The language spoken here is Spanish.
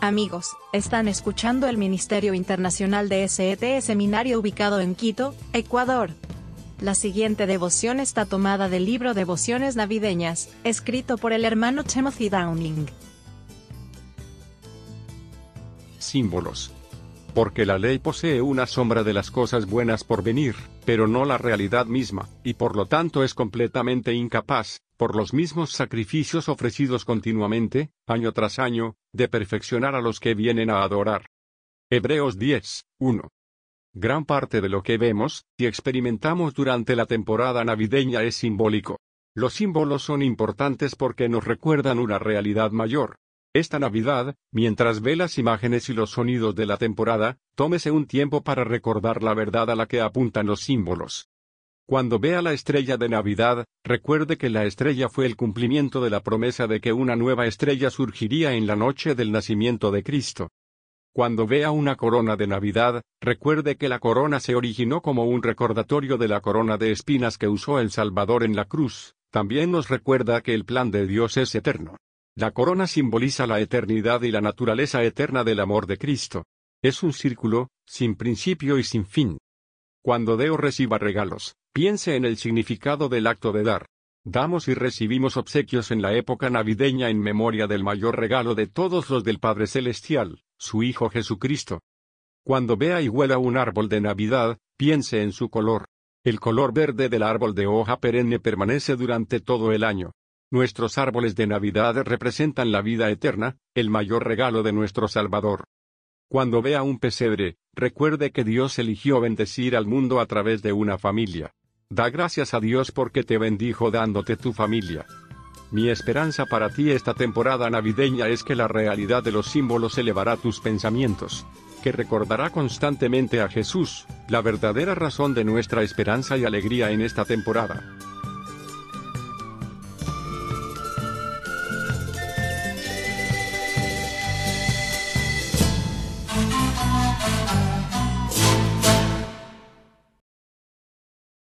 Amigos, están escuchando el Ministerio Internacional de SET Seminario ubicado en Quito, Ecuador. La siguiente devoción está tomada del libro Devociones Navideñas, escrito por el hermano Timothy Downing. Símbolos. Porque la ley posee una sombra de las cosas buenas por venir, pero no la realidad misma, y por lo tanto es completamente incapaz, por los mismos sacrificios ofrecidos continuamente, año tras año, de perfeccionar a los que vienen a adorar. Hebreos 10, 1. Gran parte de lo que vemos y experimentamos durante la temporada navideña es simbólico. Los símbolos son importantes porque nos recuerdan una realidad mayor. Esta Navidad, mientras ve las imágenes y los sonidos de la temporada, tómese un tiempo para recordar la verdad a la que apuntan los símbolos. Cuando vea la estrella de Navidad, recuerde que la estrella fue el cumplimiento de la promesa de que una nueva estrella surgiría en la noche del nacimiento de Cristo. Cuando vea una corona de Navidad, recuerde que la corona se originó como un recordatorio de la corona de espinas que usó el Salvador en la cruz. También nos recuerda que el plan de Dios es eterno. La corona simboliza la eternidad y la naturaleza eterna del amor de Cristo. Es un círculo, sin principio y sin fin. Cuando Deo reciba regalos, Piense en el significado del acto de dar. Damos y recibimos obsequios en la época navideña en memoria del mayor regalo de todos los del Padre Celestial, su Hijo Jesucristo. Cuando vea y huela un árbol de Navidad, piense en su color. El color verde del árbol de hoja perenne permanece durante todo el año. Nuestros árboles de Navidad representan la vida eterna, el mayor regalo de nuestro Salvador. Cuando vea un pesebre, recuerde que Dios eligió bendecir al mundo a través de una familia. Da gracias a Dios porque te bendijo dándote tu familia. Mi esperanza para ti esta temporada navideña es que la realidad de los símbolos elevará tus pensamientos, que recordará constantemente a Jesús, la verdadera razón de nuestra esperanza y alegría en esta temporada.